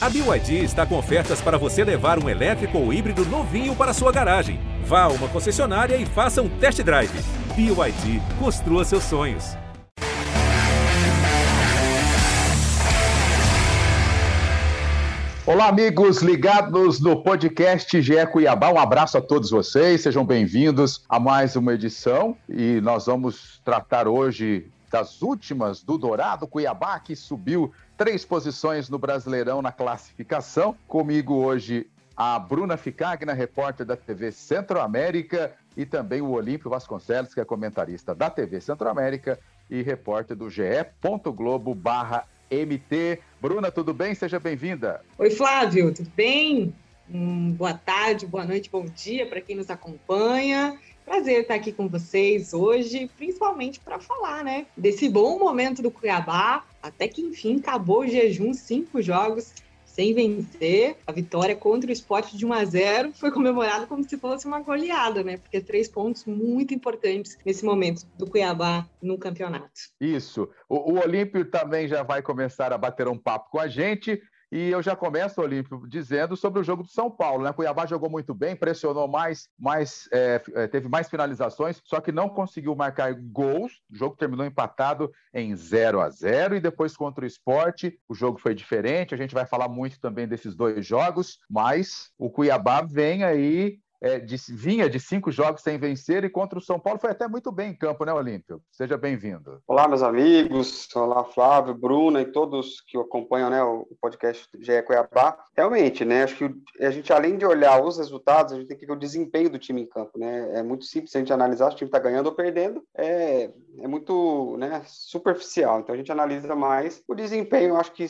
A BYD está com ofertas para você levar um elétrico ou híbrido novinho para sua garagem. Vá a uma concessionária e faça um test drive. BYD, construa seus sonhos. Olá, amigos ligados no podcast GE Cuiabá. Um abraço a todos vocês, sejam bem-vindos a mais uma edição. E nós vamos tratar hoje das últimas do Dourado Cuiabá, que subiu três posições no Brasileirão na classificação. Comigo hoje a Bruna Ficagna, repórter da TV Centro-América, e também o Olímpio Vasconcelos, que é comentarista da TV Centro-América e repórter do ge Globo barra MT. Bruna, tudo bem? Seja bem-vinda. Oi, Flávio, tudo bem? Hum, boa tarde, boa noite, bom dia para quem nos acompanha. Prazer estar aqui com vocês hoje, principalmente para falar, né, desse bom momento do Cuiabá, até que enfim acabou o jejum, cinco jogos sem vencer. A vitória contra o esporte de 1 a 0 foi comemorada como se fosse uma goleada, né? Porque três pontos muito importantes nesse momento do Cuiabá no campeonato. Isso. O, o Olímpio também já vai começar a bater um papo com a gente. E eu já começo, Olímpio, dizendo sobre o jogo do São Paulo. Né? Cuiabá jogou muito bem, pressionou mais, mais é, é teve mais finalizações, só que não conseguiu marcar gols. O jogo terminou empatado em 0 a 0 e depois contra o esporte, o jogo foi diferente. A gente vai falar muito também desses dois jogos, mas o Cuiabá vem aí é, de, vinha de cinco jogos sem vencer e contra o São Paulo foi até muito bem em campo, né, Olímpio? Seja bem-vindo. Olá, meus amigos. Olá, Flávio, Bruna e todos que acompanham né, o podcast GE Cuiabá. Realmente, né, acho que a gente, além de olhar os resultados, a gente tem que ver o desempenho do time em campo. Né? É muito simples a gente analisar se o time está ganhando ou perdendo. É, é muito né, superficial. Então, a gente analisa mais o desempenho. Acho que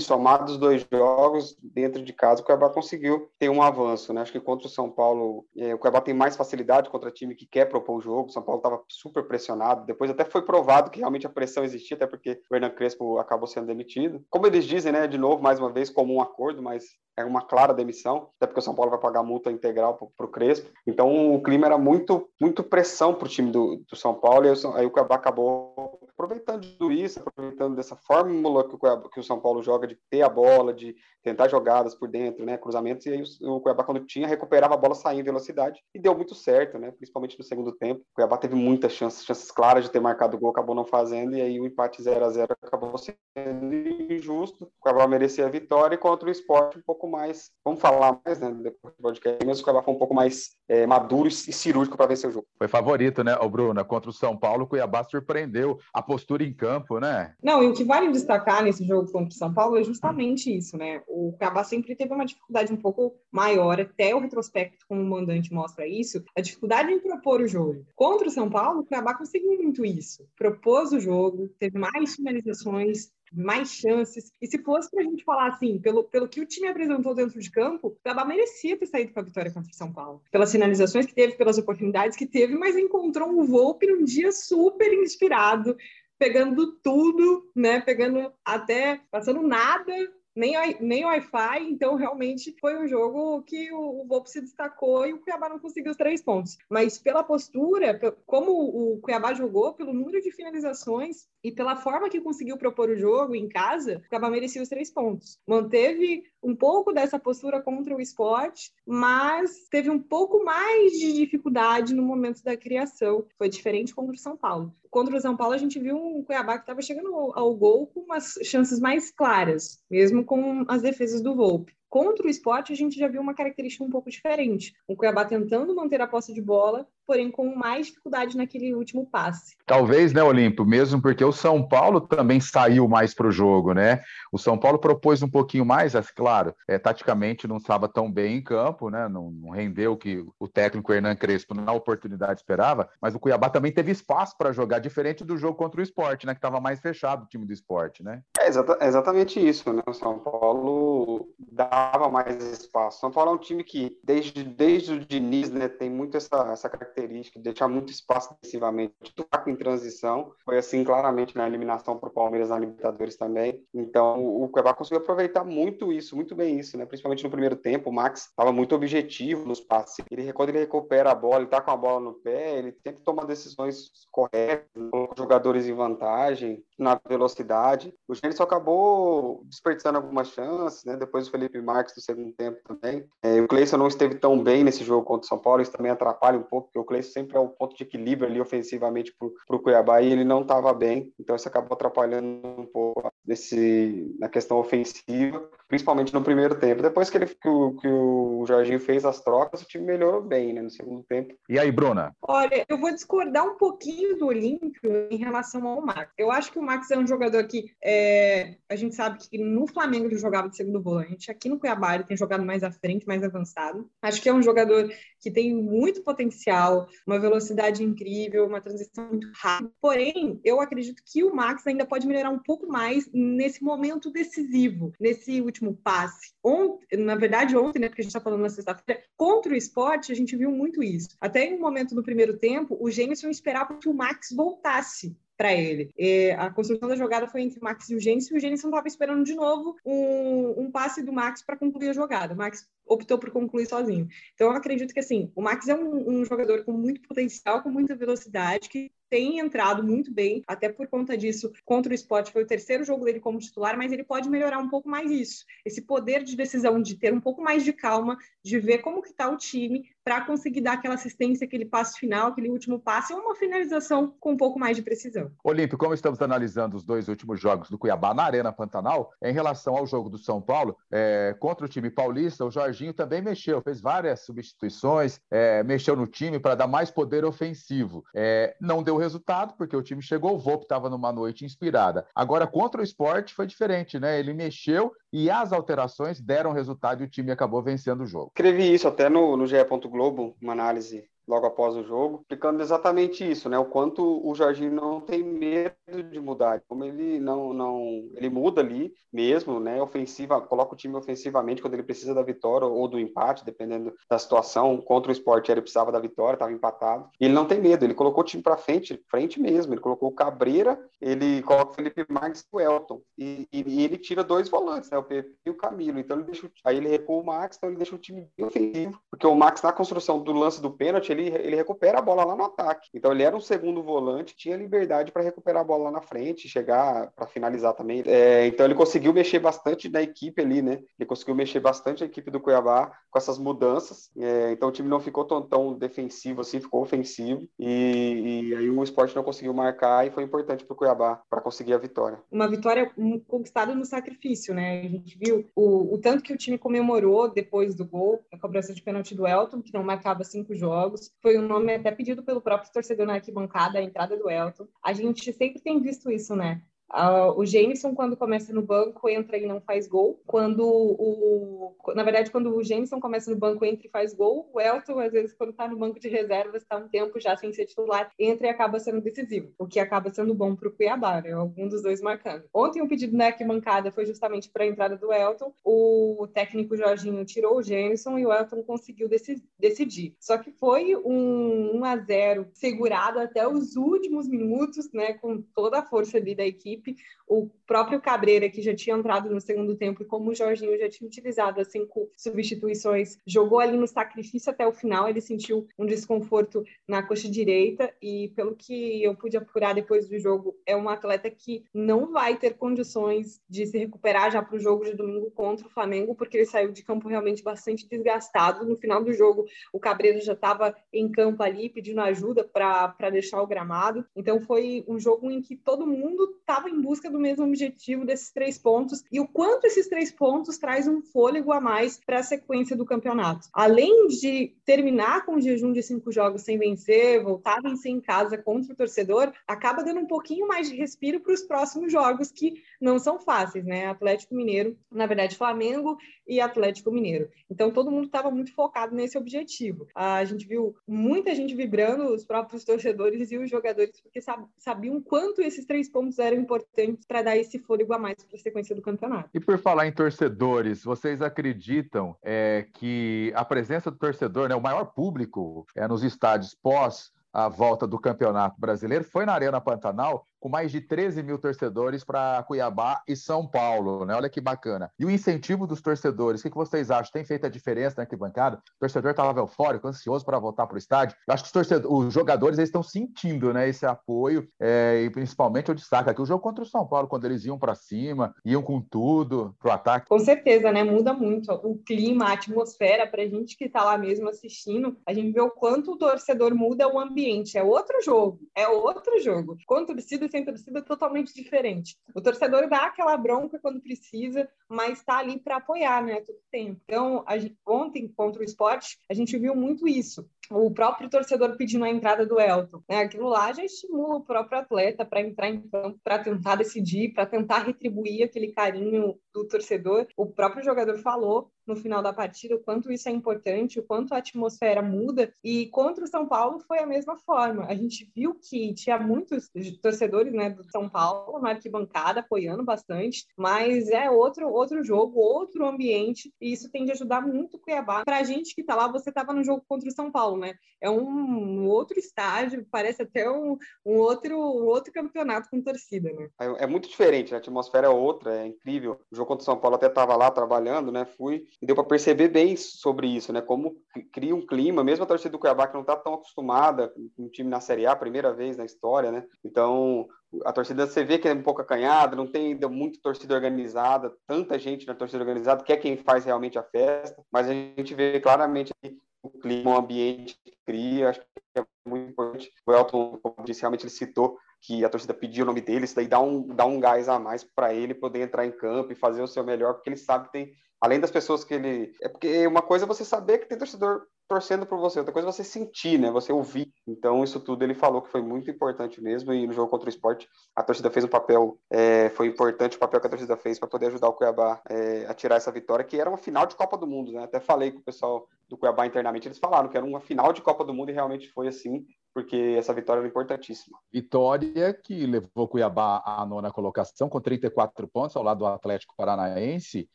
somados os dois jogos dentro de casa, o Cuiabá conseguiu ter um avanço, né? Acho que contra o São Paulo, é, o Cuiabá tem mais facilidade contra time que quer propor o jogo. O São Paulo estava super pressionado. Depois até foi provado que realmente a pressão existia, até porque o Hernan Crespo acabou sendo demitido. Como eles dizem, né? De novo, mais uma vez, como um acordo, mas é uma clara demissão, até porque o São Paulo vai pagar multa integral para o Crespo. Então o clima era muito, muito pressão para o time do, do São Paulo, e aí o Cuiabá acabou aproveitando tudo isso, aproveitando dessa fórmula que o, que o São Paulo joga de ter a bola, de tentar jogadas por dentro, né, cruzamentos, e aí o, o Cuiabá, quando tinha, recuperava a bola, saía em velocidade, e deu muito certo, né, principalmente no segundo tempo. O Cuiabá teve muitas chances, chances claras de ter marcado o gol, acabou não fazendo, e aí o empate 0 a 0 acabou sendo injusto. O Cuiabá merecia a vitória, e contra o esporte um pouco mais, vamos falar mais, né, depois do podcast, mas o Cuiabá foi um pouco mais é, maduro e cirúrgico para vencer o jogo. Foi favorito, né, o Bruna, contra o São Paulo, o Cuiabá surpreendeu a postura em campo, né? Não, e o que vale destacar nesse jogo contra o São Paulo é justamente isso, né? O Cuiabá sempre teve uma dificuldade um pouco maior, até o retrospecto como o mandante mostra isso, a dificuldade em propor o jogo. Contra o São Paulo, o Cuiabá conseguiu muito isso. Propôs o jogo, teve mais finalizações, mais chances. E se fosse para a gente falar assim, pelo, pelo que o time apresentou dentro de campo, o Cuiabá merecia ter saído com a vitória contra o São Paulo. Pelas finalizações que teve, pelas oportunidades que teve, mas encontrou um Volpe num dia super inspirado, pegando tudo, né? Pegando até, passando nada nem, nem Wi-Fi, então realmente foi um jogo que o, o Volpe se destacou e o Cuiabá não conseguiu os três pontos. Mas pela postura, como o Cuiabá jogou, pelo número de finalizações e pela forma que conseguiu propor o jogo em casa, o Cuiabá merecia os três pontos. Manteve um pouco dessa postura contra o esporte, mas teve um pouco mais de dificuldade no momento da criação. Foi diferente contra o São Paulo. Contra o São Paulo, a gente viu um Cuiabá que estava chegando ao gol com umas chances mais claras, mesmo com as defesas do Volpe. Contra o esporte, a gente já viu uma característica um pouco diferente. O Cuiabá tentando manter a posse de bola, porém com mais dificuldade naquele último passe. Talvez, né, Olímpio, mesmo porque o São Paulo também saiu mais para o jogo, né? O São Paulo propôs um pouquinho mais, é claro, é, taticamente não estava tão bem em campo, né? Não, não rendeu o que o técnico Hernan Crespo na oportunidade esperava, mas o Cuiabá também teve espaço para jogar, diferente do jogo contra o esporte, né? Que estava mais fechado o time do esporte, né? É exata, exatamente isso, né? O São Paulo dá dava mais espaço. São Paulo é um time que, desde, desde o Diniz, né, tem muito essa, essa característica de deixar muito espaço defensivamente, muito em transição. Foi assim claramente na eliminação para o Palmeiras na Libertadores também. Então, o Cuiabá conseguiu aproveitar muito isso, muito bem isso, né? principalmente no primeiro tempo. O Max estava muito objetivo nos passes. Ele, quando ele recupera a bola, ele está com a bola no pé, ele sempre toma decisões corretas, jogadores em vantagem. Na velocidade. O Gênesis acabou desperdiçando algumas chances, né? Depois o Felipe Marques no segundo tempo também. É, o Cleison não esteve tão bem nesse jogo contra o São Paulo, isso também atrapalha um pouco, porque o Cleison sempre é o ponto de equilíbrio ali ofensivamente para o Cuiabá e ele não estava bem, então isso acabou atrapalhando um pouco nesse, na questão ofensiva, principalmente no primeiro tempo. Depois que, ele, que, o, que o Jorginho fez as trocas, o time melhorou bem né, no segundo tempo. E aí, Bruna? Olha, eu vou discordar um pouquinho do Olímpio em relação ao Max. Eu acho que o Max é um jogador que é, a gente sabe que no Flamengo ele jogava de segundo volante, aqui no Cuiabá ele tem jogado mais à frente, mais avançado. Acho que é um jogador que tem muito potencial, uma velocidade incrível, uma transição muito rápida. Porém, eu acredito que o Max ainda pode melhorar um pouco mais nesse momento decisivo, nesse último passe. Ontem, na verdade, ontem, né, porque a gente está falando na sexta-feira, contra o esporte, a gente viu muito isso. Até em um momento no primeiro tempo, o Jameson esperava que o Max voltasse para ele. E a construção da jogada foi entre Max e o Gênesis, e o Gênesis estava esperando de novo um, um passe do Max para concluir a jogada. O Max optou por concluir sozinho. Então, eu acredito que assim, o Max é um, um jogador com muito potencial, com muita velocidade, que tem entrado muito bem, até por conta disso, contra o esporte foi o terceiro jogo dele como titular, mas ele pode melhorar um pouco mais isso. Esse poder de decisão, de ter um pouco mais de calma, de ver como que está o time, para conseguir dar aquela assistência, aquele passe final, aquele último passe, ou uma finalização com um pouco mais de precisão. Olímpio, como estamos analisando os dois últimos jogos do Cuiabá na Arena Pantanal, em relação ao jogo do São Paulo, é, contra o time paulista, o Jorginho também mexeu, fez várias substituições, é, mexeu no time para dar mais poder ofensivo. É, não deu resultado, porque o time chegou, o Volpe estava numa noite inspirada. Agora, contra o esporte foi diferente, né? Ele mexeu e as alterações deram resultado e o time acabou vencendo o jogo. Escrevi isso até no, no GE. Globo, uma análise logo após o jogo, explicando exatamente isso, né? O quanto o Jorginho não tem medo de mudar, como ele não não ele muda ali mesmo, né? Ofensiva, coloca o time ofensivamente quando ele precisa da vitória ou do empate, dependendo da situação. Contra o Sport ele precisava da vitória, estava empatado. Ele não tem medo, ele colocou o time para frente, frente mesmo. Ele colocou o Cabreira, ele coloca o Felipe Marques e o Elton e, e, e, ele tira dois volantes, né? O Pepe e o Camilo. Então ele deixa, aí ele recua o Max, então ele deixa o time ofensivo, porque o Max na construção do lance do pênalti ele ele, ele recupera a bola lá no ataque. Então ele era um segundo volante, tinha liberdade para recuperar a bola lá na frente, chegar para finalizar também. É, então ele conseguiu mexer bastante na equipe ali, né? Ele conseguiu mexer bastante a equipe do Cuiabá com essas mudanças. É, então o time não ficou tão, tão defensivo assim, ficou ofensivo. E, e, aí o esporte não conseguiu marcar e foi importante para o Cuiabá para conseguir a vitória. Uma vitória conquistada no sacrifício, né? A gente viu o, o tanto que o time comemorou depois do gol, a cobrança de pênalti do Elton, que não marcava cinco jogos foi um nome até pedido pelo próprio torcedor na arquibancada, a entrada do Elton. A gente sempre tem visto isso, né? Uh, o Jameson, quando começa no banco, entra e não faz gol. Quando o. Na verdade, quando o Jameson começa no banco, entra e faz gol. O Elton, às vezes, quando está no banco de reservas, está um tempo já sem ser titular, entra e acaba sendo decisivo, o que acaba sendo bom para o Cuiabá, né? Algum dos dois marcando. Ontem, o pedido na arquibancada foi justamente para a entrada do Elton. O técnico Jorginho tirou o Jameson e o Elton conseguiu decidir. Só que foi um 1 a 0 segurado até os últimos minutos, né? Com toda a força ali da equipe equipe. O próprio Cabreira, que já tinha entrado no segundo tempo, e como o Jorginho já tinha utilizado as cinco substituições, jogou ali no sacrifício até o final. Ele sentiu um desconforto na coxa direita, e pelo que eu pude apurar depois do jogo, é um atleta que não vai ter condições de se recuperar já para o jogo de domingo contra o Flamengo, porque ele saiu de campo realmente bastante desgastado. No final do jogo, o Cabreira já estava em campo ali pedindo ajuda para deixar o gramado. Então, foi um jogo em que todo mundo estava em busca do mesmo objetivo desses três pontos e o quanto esses três pontos traz um fôlego a mais para a sequência do campeonato. Além de terminar com o jejum de cinco jogos sem vencer, voltar a vencer em casa contra o torcedor, acaba dando um pouquinho mais de respiro para os próximos jogos que não são fáceis, né? Atlético Mineiro, na verdade Flamengo e Atlético Mineiro. Então todo mundo estava muito focado nesse objetivo. A gente viu muita gente vibrando, os próprios torcedores e os jogadores, porque sabiam quanto esses três pontos eram importantes para dar esse fôlego a mais para a sequência do campeonato. E por falar em torcedores, vocês acreditam é, que a presença do torcedor, né, o maior público é, nos estádios pós a volta do Campeonato Brasileiro foi na Arena Pantanal com mais de 13 mil torcedores para Cuiabá e São Paulo, né? Olha que bacana. E o incentivo dos torcedores, o que, que vocês acham? Tem feito a diferença na arquibancada? O torcedor estava eufórico, ansioso para voltar para o estádio. Eu acho que os, os jogadores estão sentindo né, esse apoio, é, e principalmente eu destaco aqui o jogo contra o São Paulo, quando eles iam para cima, iam com tudo para o ataque. Com certeza, né? Muda muito o clima, a atmosfera, para a gente que está lá mesmo assistindo, a gente vê o quanto o torcedor muda o ambiente. É outro jogo, é outro jogo. Com torcida sem torcida totalmente diferente. O torcedor dá aquela bronca quando precisa, mas está ali para apoiar, né? Todo tempo. Então, gente, ontem, contra o esporte, a gente viu muito isso o próprio torcedor pedindo a entrada do Elton. Né? Aquilo lá já estimula o próprio atleta para entrar em campo, para tentar decidir, para tentar retribuir aquele carinho do torcedor. O próprio jogador falou no final da partida o quanto isso é importante, o quanto a atmosfera muda. E contra o São Paulo foi a mesma forma. A gente viu que tinha muitos torcedores né, do São Paulo na arquibancada apoiando bastante, mas é outro, outro jogo, outro ambiente, e isso tem de ajudar muito o Cuiabá. Para a gente que está lá, você estava no jogo contra o São Paulo, né? É um, outro estágio, parece até um, um, outro, um outro campeonato com torcida, né? É, é muito diferente, né? a atmosfera é outra, é incrível. O jogo contra o São Paulo até estava lá trabalhando, né? Fui e deu para perceber bem sobre isso, né? Como cria um clima, mesmo a torcida do Cuiabá que não está tão acostumada com um time na Série A, primeira vez na história, né? Então, a torcida você vê que é um pouco acanhada, não tem ainda muito torcida organizada, tanta gente na torcida organizada, que é quem faz realmente a festa, mas a gente vê claramente o clima, o ambiente que cria, acho que é muito importante. O Elton, como ele citou que a torcida pediu o nome dele, isso daí dá um, dá um gás a mais para ele poder entrar em campo e fazer o seu melhor, porque ele sabe que tem, além das pessoas que ele. É porque uma coisa é você saber que tem torcedor torcendo por você, outra coisa é você sentir, né? Você ouvir. Então, isso tudo ele falou que foi muito importante mesmo. E no jogo contra o esporte, a torcida fez um papel, é, foi importante o papel que a torcida fez para poder ajudar o Cuiabá é, a tirar essa vitória, que era uma final de Copa do Mundo, né? Até falei com o pessoal do Cuiabá internamente, eles falaram que era uma final de Copa do Mundo e realmente foi assim porque essa vitória era importantíssima. Vitória que levou Cuiabá à nona colocação, com 34 pontos, ao lado do Atlético Paranaense,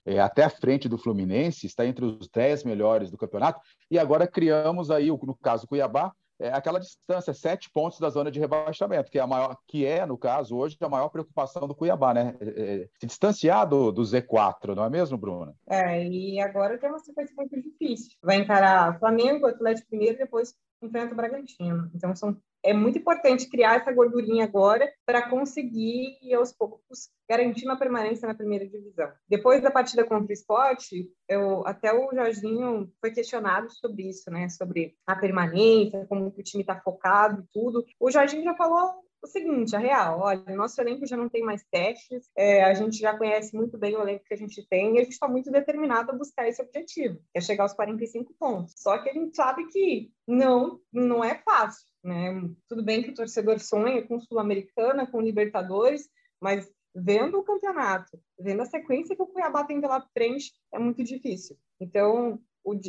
é, até a frente do Fluminense, está entre os 10 melhores do campeonato. E agora criamos aí, no caso Cuiabá, é aquela distância, sete pontos da zona de rebaixamento, que é, a maior, que é, no caso, hoje, a maior preocupação do Cuiabá, né? É, é, se distanciar do, do Z4, não é mesmo, Bruna? É, e agora tem uma sequência muito difícil. Vai encarar Flamengo, Atlético primeiro, depois enfrenta o Bragantino. Então, são, é muito importante criar essa gordurinha agora para conseguir, aos poucos, garantir uma permanência na primeira divisão. Depois da partida contra o esporte, eu, até o Jorginho foi questionado sobre isso, né? Sobre a permanência, como o time está focado e tudo. O Jorginho já falou o seguinte, a real, olha, nosso elenco já não tem mais testes, é, a gente já conhece muito bem o elenco que a gente tem e a gente está muito determinado a buscar esse objetivo, que é chegar aos 45 pontos. Só que a gente sabe que não, não é fácil, né? Tudo bem que o torcedor sonha com Sul-Americana, com Libertadores, mas vendo o campeonato, vendo a sequência que o Cuiabá tem pela frente, é muito difícil. Então,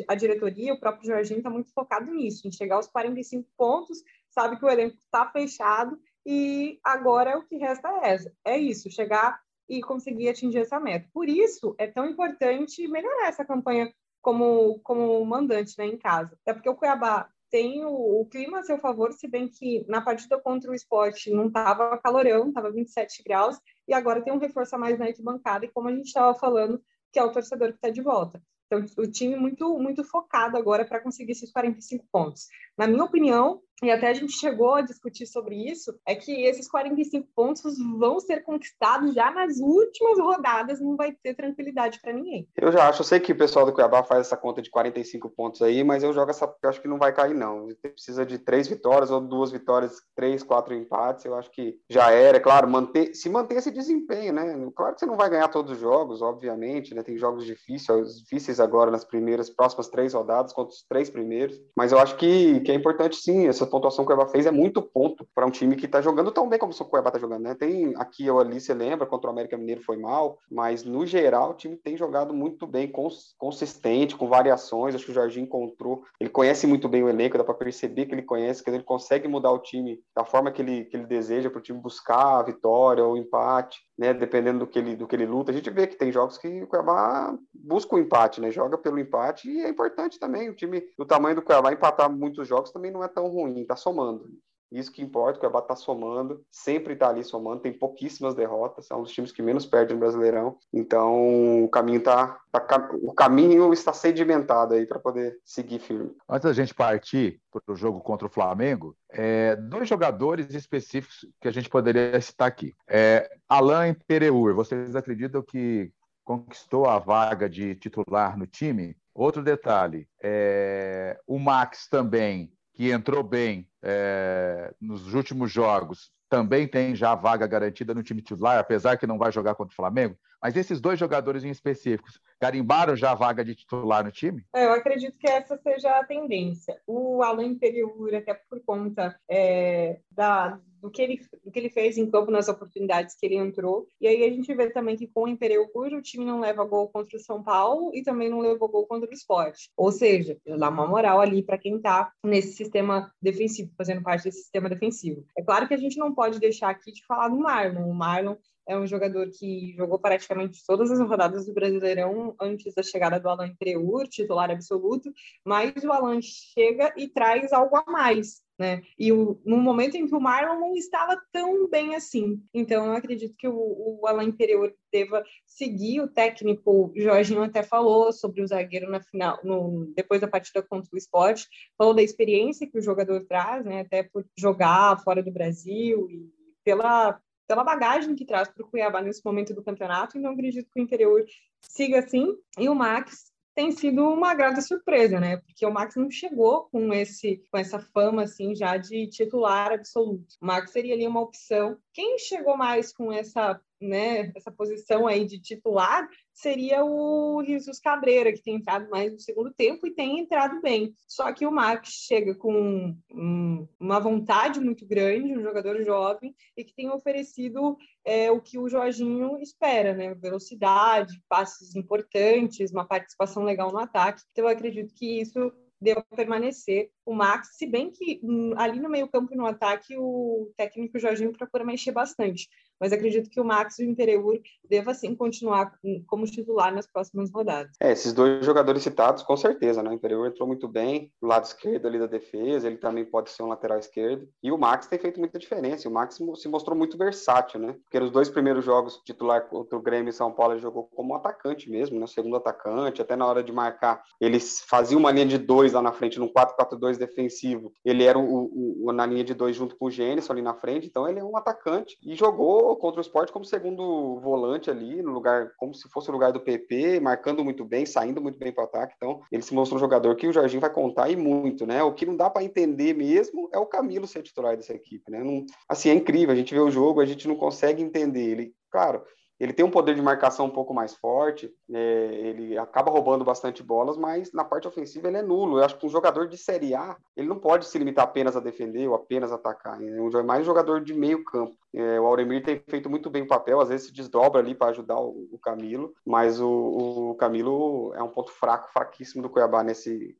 a diretoria, o próprio Jorginho está muito focado nisso, em chegar aos 45 pontos, sabe que o elenco está fechado e agora o que resta é, é isso, chegar e conseguir atingir essa meta. Por isso, é tão importante melhorar essa campanha como, como mandante né, em casa. Até porque o Cuiabá tem o, o, clima a seu favor, se bem que na partida contra o esporte não estava calorão, estava 27 graus, e agora tem um reforço a mais na arquibancada, e como a gente estava falando, que é o torcedor que está de volta. Então, o time muito, muito focado agora para conseguir esses 45 pontos. Na minha opinião, e até a gente chegou a discutir sobre isso, é que esses 45 pontos vão ser conquistados já nas últimas rodadas, não vai ter tranquilidade para ninguém. Eu já acho, eu sei que o pessoal do Cuiabá faz essa conta de 45 pontos aí, mas eu jogo essa, eu acho que não vai cair não. Precisa de três vitórias ou duas vitórias, três, quatro empates, eu acho que já era, é claro, manter, se manter esse desempenho, né? Claro que você não vai ganhar todos os jogos, obviamente, né? Tem jogos difíceis, difíceis agora nas primeiras, próximas três rodadas contra os três primeiros, mas eu acho que, que é importante sim essa essa pontuação que o Cuiabá fez é muito ponto para um time que está jogando tão bem como o Cuiabá está jogando, né? Tem aqui ou ali, você lembra, contra o América Mineiro foi mal, mas no geral o time tem jogado muito bem, consistente, com variações. Acho que o Jorginho encontrou, ele conhece muito bem o elenco, dá para perceber que ele conhece, que ele consegue mudar o time da forma que ele, que ele deseja para o time buscar a vitória ou o empate, né? Dependendo do que ele do que ele luta. A gente vê que tem jogos que o Cuiabá busca o empate, né? Joga pelo empate e é importante também o time do tamanho do Cuiabá empatar muitos jogos também não é tão ruim está somando. Isso que importa, o Cuiabá está somando, sempre está ali somando, tem pouquíssimas derrotas, é um dos times que menos perde no Brasileirão. Então o caminho tá, tá o caminho está sedimentado aí para poder seguir firme. Antes da gente partir para o jogo contra o Flamengo, é, dois jogadores específicos que a gente poderia citar aqui. É, Alain Pereur, vocês acreditam que conquistou a vaga de titular no time? Outro detalhe, é, o Max também, que entrou bem é, nos últimos jogos, também tem já vaga garantida no time titular, apesar que não vai jogar contra o Flamengo. Mas esses dois jogadores em específicos carimbaram já a vaga de titular no time? É, eu acredito que essa seja a tendência. O Alan Imperiur, até por conta é, da, do, que ele, do que ele fez em campo nas oportunidades que ele entrou. E aí a gente vê também que com o Imperiur o time não leva gol contra o São Paulo e também não levou gol contra o Esporte. Ou seja, dá uma moral ali para quem está nesse sistema defensivo, fazendo parte desse sistema defensivo. É claro que a gente não pode deixar aqui de falar do Marlon. O Marlon é um jogador que jogou praticamente todas as rodadas do Brasileirão antes da chegada do Alan Creur, titular absoluto, mas o Alan chega e traz algo a mais. Né? E o, no momento em que o Marlon não estava tão bem assim. Então, eu acredito que o, o Alain Interior deva seguir. O técnico Jorginho até falou sobre o zagueiro na final, no, depois da partida contra o esporte, falou da experiência que o jogador traz, né? até por jogar fora do Brasil e pela pela bagagem que traz para o Cuiabá nesse momento do campeonato, então acredito que o interior siga assim. E o Max tem sido uma grata surpresa, né? Porque o Max não chegou com esse com essa fama assim já de titular absoluto. O Max seria ali uma opção. Quem chegou mais com essa né, essa posição aí de titular seria o Jesus Cabreira, que tem entrado mais no segundo tempo e tem entrado bem. Só que o Max chega com um, uma vontade muito grande, um jogador jovem, e que tem oferecido é, o que o Jorginho espera, né? Velocidade, passes importantes, uma participação legal no ataque. Então, eu acredito que isso deu permanecer o Max, se bem que hum, ali no meio campo e no ataque o técnico Jorginho procura mexer bastante mas acredito que o Max e o Imperiur deva sim continuar como titular nas próximas rodadas. É, esses dois jogadores citados, com certeza, né? O Imperiur entrou muito bem do lado esquerdo ali da defesa, ele também pode ser um lateral esquerdo, e o Max tem feito muita diferença, o Max se mostrou muito versátil, né? Porque nos dois primeiros jogos titular contra o Grêmio e São Paulo, ele jogou como atacante mesmo, né? Segundo atacante, até na hora de marcar, eles faziam uma linha de dois lá na frente, num 4-4-2 defensivo, ele era o, o, na linha de dois junto com o Gênesis ali na frente, então ele é um atacante, e jogou contra o esporte como segundo volante ali, no lugar, como se fosse o lugar do PP, marcando muito bem, saindo muito bem para o ataque. Então, ele se mostrou um jogador que o Jorginho vai contar e muito, né? O que não dá para entender mesmo é o Camilo ser titular dessa equipe, né? Não, assim, é incrível. A gente vê o jogo, a gente não consegue entender. Ele, claro, ele tem um poder de marcação um pouco mais forte, é, ele acaba roubando bastante bolas, mas na parte ofensiva ele é nulo. Eu acho que um jogador de Série A, ele não pode se limitar apenas a defender ou apenas atacar. É mais um jogador de meio campo. É, o Auremir tem feito muito bem o papel, às vezes se desdobra ali para ajudar o, o, Camilo, mas o, o Camilo é um ponto fraco, fraquíssimo do Cuiabá nesse,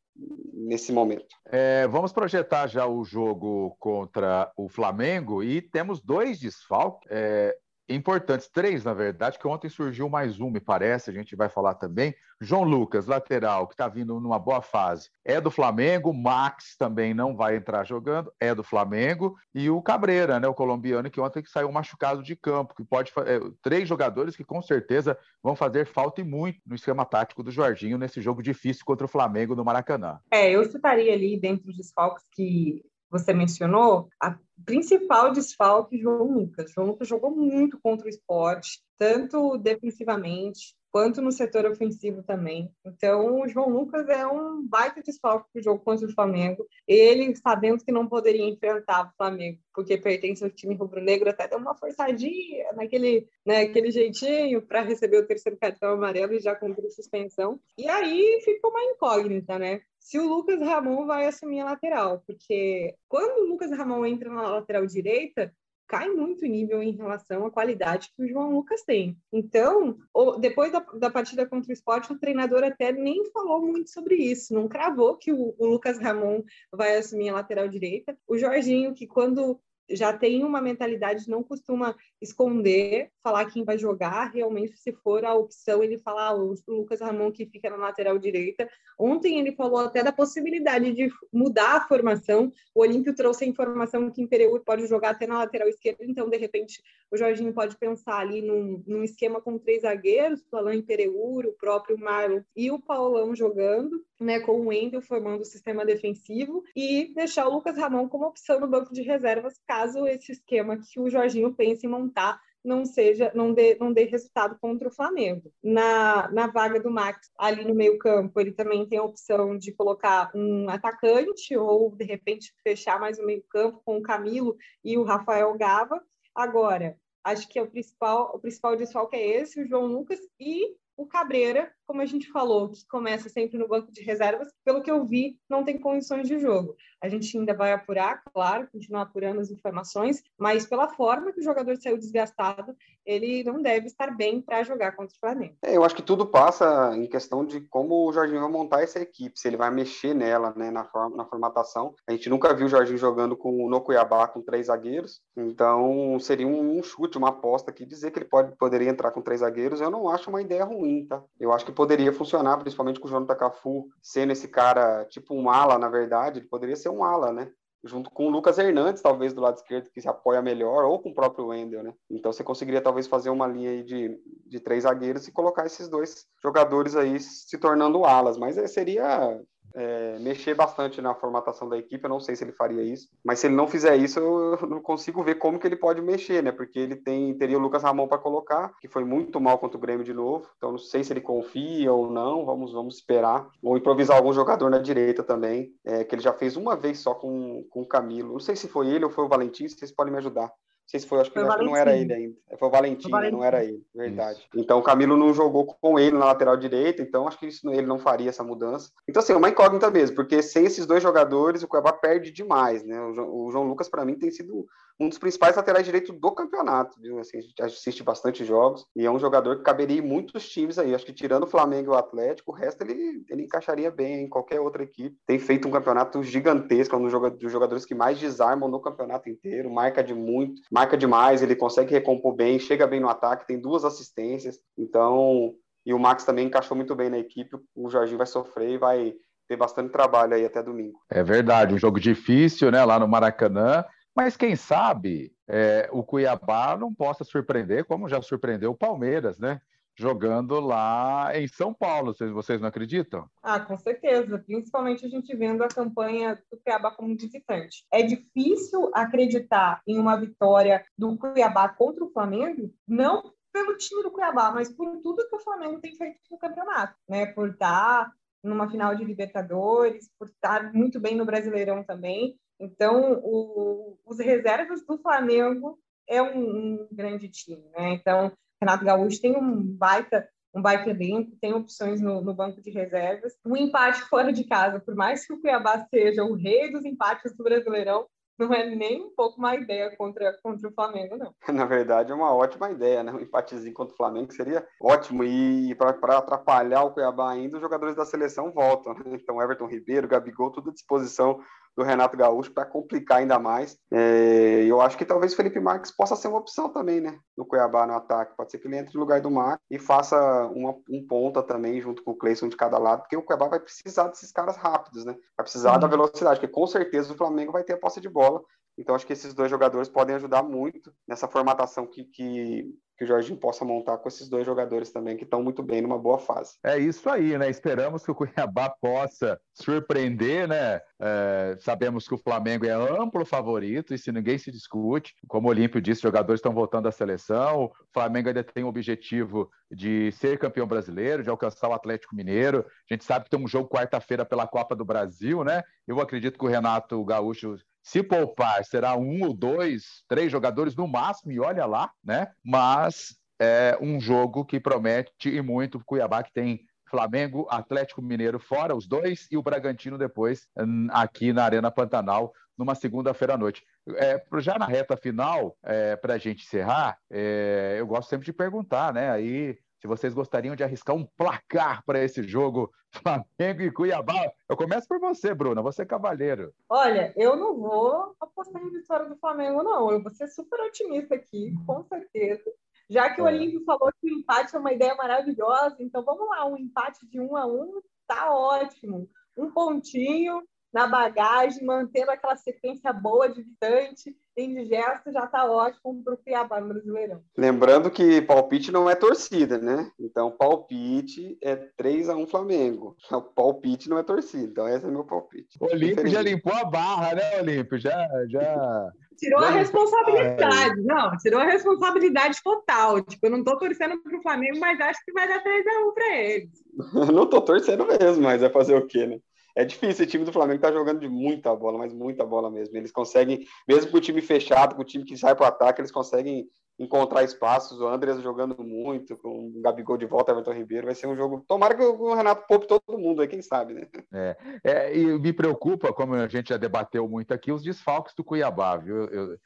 nesse momento. É, vamos projetar já o jogo contra o Flamengo e temos dois desfalques. É, importantes, três na verdade, que ontem surgiu mais um, me parece, a gente vai falar também. João Lucas, lateral, que está vindo numa boa fase, é do Flamengo. Max também não vai entrar jogando, é do Flamengo. E o Cabreira, né, o colombiano, que ontem saiu machucado de campo, que pode é, três jogadores que com certeza vão fazer falta e muito no esquema tático do Jorginho nesse jogo difícil contra o Flamengo no Maracanã. É, eu citaria ali dentro dos desfalques que você mencionou, a principal desfalque João Lucas. João Lucas jogou muito contra o esporte, tanto defensivamente quanto no setor ofensivo também. Então, o João Lucas é um baita desfalque para o jogo contra o Flamengo. Ele, sabendo que não poderia enfrentar o Flamengo, porque pertence ao time rubro-negro, até deu uma forçadinha naquele, né, aquele jeitinho para receber o terceiro cartão amarelo e já cumpriu suspensão. E aí ficou uma incógnita, né? Se o Lucas Ramon vai assumir a lateral, porque quando o Lucas Ramon entra na lateral direita, cai muito o nível em relação à qualidade que o João Lucas tem. Então, depois da, da partida contra o esporte, o treinador até nem falou muito sobre isso, não cravou que o, o Lucas Ramon vai assumir a lateral direita. O Jorginho, que quando já tem uma mentalidade, não costuma esconder, falar quem vai jogar, realmente, se for a opção, ele fala ah, o Lucas Ramon que fica na lateral direita. Ontem ele falou até da possibilidade de mudar a formação, o Olímpio trouxe a informação que Imperiur pode jogar até na lateral esquerda, então, de repente, o Jorginho pode pensar ali num, num esquema com três zagueiros, o Alain Imperiur, o próprio Marlon e o Paulão jogando, né, com o Wendel formando o sistema defensivo e deixar o Lucas Ramon como opção no banco de reservas, caso esse esquema que o Jorginho pense em montar não seja, não dê, não dê resultado contra o Flamengo. Na, na vaga do Max, ali no meio campo, ele também tem a opção de colocar um atacante ou, de repente, fechar mais o meio campo com o Camilo e o Rafael Gava. Agora, acho que é o principal, o principal desfalque é esse, o João Lucas, e o Cabreira, como a gente falou, que começa sempre no banco de reservas, pelo que eu vi, não tem condições de jogo. A gente ainda vai apurar, claro, continuar apurando as informações, mas pela forma que o jogador saiu desgastado, ele não deve estar bem para jogar contra o Flamengo. É, eu acho que tudo passa em questão de como o Jorginho vai montar essa equipe, se ele vai mexer nela, né, na, forma, na formatação. A gente nunca viu o Jorginho jogando com, no Cuiabá com três zagueiros, então seria um, um chute, uma aposta aqui, dizer que ele pode, poderia entrar com três zagueiros, eu não acho uma ideia ruim, tá? Eu acho que poderia funcionar, principalmente com o Jonathan Cafu sendo esse cara, tipo um ala, na verdade, ele poderia ser um ala, né? junto com o Lucas Hernandes, talvez do lado esquerdo, que se apoia melhor, ou com o próprio Wendel, né? Então você conseguiria talvez fazer uma linha de, de três zagueiros e colocar esses dois jogadores aí se tornando alas, mas seria é, mexer bastante na formatação da equipe. Eu não sei se ele faria isso, mas se ele não fizer isso, eu não consigo ver como que ele pode mexer, né? Porque ele tem teria o Lucas Ramon para colocar, que foi muito mal contra o Grêmio de novo. Então não sei se ele confia ou não. Vamos vamos esperar ou improvisar algum jogador na direita também, é, que ele já fez uma vez só com, com o Camilo. Não sei se foi ele ou foi o Valentim. Vocês podem me ajudar. Não sei se foi, acho que, acho que não era ele ainda. Foi o Valentim, foi não era ele, verdade. Isso. Então o Camilo não jogou com ele na lateral direita, então acho que isso, ele não faria essa mudança. Então, assim, é uma incógnita mesmo, porque sem esses dois jogadores, o Cuiabá perde demais, né? O João, o João Lucas, para mim, tem sido um dos principais laterais direitos do campeonato, viu? Assim, a gente assiste bastante jogos e é um jogador que caberia em muitos times aí. Acho que tirando o Flamengo e o Atlético, o resto ele, ele encaixaria bem em qualquer outra equipe. Tem feito um campeonato gigantesco, é um dos jogadores que mais desarmam no campeonato inteiro, marca de muito, marca demais, ele consegue recompor bem, chega bem no ataque, tem duas assistências. Então, e o Max também encaixou muito bem na equipe. O Jorginho vai sofrer e vai ter bastante trabalho aí até domingo. É verdade, um jogo difícil, né, lá no Maracanã. Mas quem sabe é, o Cuiabá não possa surpreender, como já surpreendeu o Palmeiras, né? Jogando lá em São Paulo, vocês, vocês não acreditam? Ah, com certeza. Principalmente a gente vendo a campanha do Cuiabá como visitante. É difícil acreditar em uma vitória do Cuiabá contra o Flamengo, não pelo time do Cuiabá, mas por tudo que o Flamengo tem feito no campeonato, né? Por estar numa final de Libertadores, por estar muito bem no Brasileirão também. Então, o, os reservas do Flamengo é um, um, grande time, né? Então, Renato Gaúcho tem um baita um baita elenco, tem opções no, no, banco de reservas. Um empate fora de casa, por mais que o Cuiabá seja o rei dos empates do Brasileirão, não é nem um pouco uma ideia contra, contra o Flamengo, não. Na verdade, é uma ótima ideia, né? Um empatezinho contra o Flamengo seria ótimo. E para atrapalhar o Cuiabá ainda, os jogadores da seleção voltam. Né? Então, Everton Ribeiro, Gabigol, tudo à disposição do Renato Gaúcho para complicar ainda mais. É, eu acho que talvez o Felipe Marques possa ser uma opção também, né? No Cuiabá no ataque. Pode ser que ele entre no lugar do Marques e faça uma, um ponta também junto com o Cleison de cada lado, porque o Cuiabá vai precisar desses caras rápidos, né? Vai precisar uhum. da velocidade, porque com certeza o Flamengo vai ter a posse de bola. Então, acho que esses dois jogadores podem ajudar muito nessa formatação que, que, que o Jorginho possa montar com esses dois jogadores também, que estão muito bem numa boa fase. É isso aí, né? Esperamos que o Cuiabá possa surpreender, né? É, sabemos que o Flamengo é amplo favorito, e se ninguém se discute, como o Olímpio disse, os jogadores estão voltando à seleção, o Flamengo ainda tem o objetivo de ser campeão brasileiro, de alcançar o Atlético Mineiro. A gente sabe que tem um jogo quarta-feira pela Copa do Brasil, né? Eu acredito que o Renato Gaúcho se poupar, será um ou dois, três jogadores no máximo, e olha lá, né? Mas é um jogo que promete e muito. Cuiabá que tem Flamengo, Atlético Mineiro fora, os dois, e o Bragantino depois hum, aqui na Arena Pantanal, numa segunda-feira à noite. É, já na reta final, é, para a gente encerrar, é, eu gosto sempre de perguntar, né? Aí se vocês gostariam de arriscar um placar para esse jogo Flamengo e Cuiabá. Eu começo por você, Bruna, você é cavalheiro. Olha, eu não vou apostar em vitória do Flamengo, não. Eu vou ser super otimista aqui, com certeza. Já que é. o Olímpio falou que o empate é uma ideia maravilhosa, então vamos lá, um empate de um a um tá ótimo. Um pontinho na bagagem, mantendo aquela sequência boa de visitante, indigesto, já está ótimo para o Cuiabá no Brasileirão. Lembrando que palpite não é torcida, né? Então, palpite é 3 a 1 Flamengo. O palpite não é torcida, então esse é meu palpite. O Olímpio já limpou a barra, né, Olímpio? Já, já... Tirou a responsabilidade, não, tirou a responsabilidade total. Tipo, eu não estou torcendo para o Flamengo, mas acho que vai dar 3 a 1 para eles. não estou torcendo mesmo, mas é fazer o quê, né? É difícil. O time do Flamengo tá jogando de muita bola, mas muita bola mesmo. Eles conseguem, mesmo com o time fechado, com o time que sai para o ataque, eles conseguem encontrar espaços. O Andrés jogando muito, com o Gabigol de volta, Everton Ribeiro. Vai ser um jogo. Tomara que o Renato poupe todo mundo aí, quem sabe, né? É, é, e me preocupa, como a gente já debateu muito aqui, os desfalques do Cuiabá, viu? Eu, eu,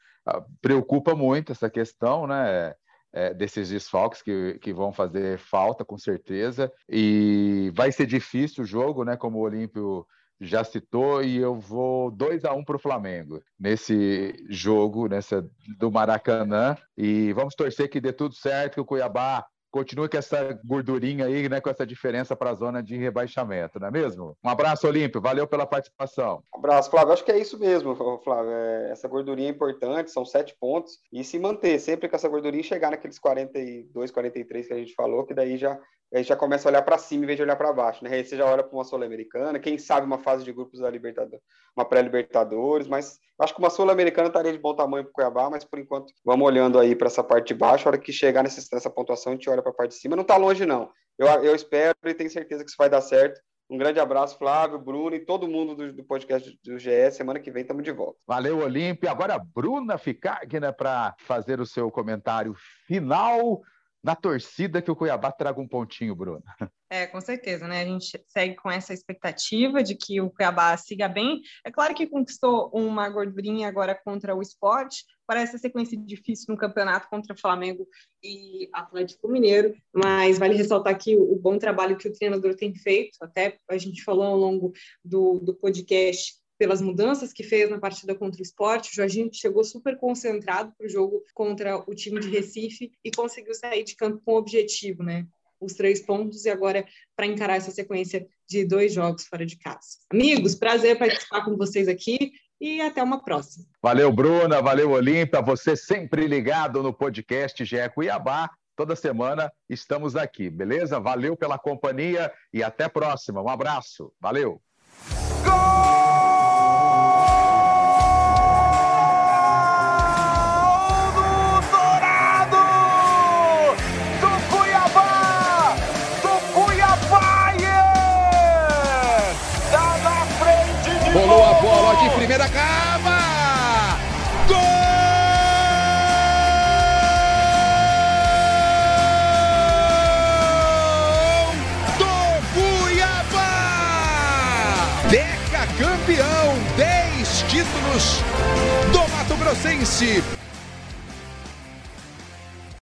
preocupa muito essa questão, né? É, desses desfalques que, que vão fazer falta, com certeza. E vai ser difícil o jogo, né? Como o Olímpio já citou, e eu vou 2 a 1 um para o Flamengo nesse jogo, nessa do Maracanã. E vamos torcer que dê tudo certo, que o Cuiabá continue com essa gordurinha aí, né, com essa diferença para a zona de rebaixamento, não é mesmo? Um abraço, Olímpio, valeu pela participação. Um abraço, Flávio. Acho que é isso mesmo, Flávio. É, essa gordurinha é importante, são sete pontos, e se manter sempre com essa gordurinha chegar naqueles 42, 43 que a gente falou, que daí já a gente já começa a olhar para cima em vez de olhar para baixo, né? Aí você já olha para uma Sul-Americana, quem sabe uma fase de grupos da Libertadores, uma pré-Libertadores, mas acho que uma Sul-Americana estaria de bom tamanho para o Cuiabá, mas por enquanto vamos olhando aí para essa parte de baixo, a hora que chegar nessa, nessa pontuação a gente olha para a parte de cima, não está longe não. Eu, eu espero e tenho certeza que isso vai dar certo. Um grande abraço, Flávio, Bruno e todo mundo do, do podcast do GE. Semana que vem estamos de volta. Valeu, Olímpio. Agora, Bruna Ficagna, para fazer o seu comentário final na torcida que o Cuiabá traga um pontinho, Bruno. É, com certeza, né? A gente segue com essa expectativa de que o Cuiabá siga bem. É claro que conquistou uma gordurinha agora contra o esporte, parece sequência difícil no campeonato contra Flamengo e Atlético Mineiro, mas vale ressaltar aqui o bom trabalho que o treinador tem feito, até a gente falou ao longo do, do podcast pelas mudanças que fez na partida contra o esporte. O Jorginho chegou super concentrado para o jogo contra o time de Recife e conseguiu sair de campo com objetivo, né? Os três pontos e agora para encarar essa sequência de dois jogos fora de casa. Amigos, prazer participar com vocês aqui e até uma próxima. Valeu, Bruna, valeu, Olímpia. Você sempre ligado no podcast GE Cuiabá. Toda semana estamos aqui, beleza? Valeu pela companhia e até a próxima. Um abraço. Valeu. Primeira cava. Gol campeão, 10 títulos do Mato Grossense.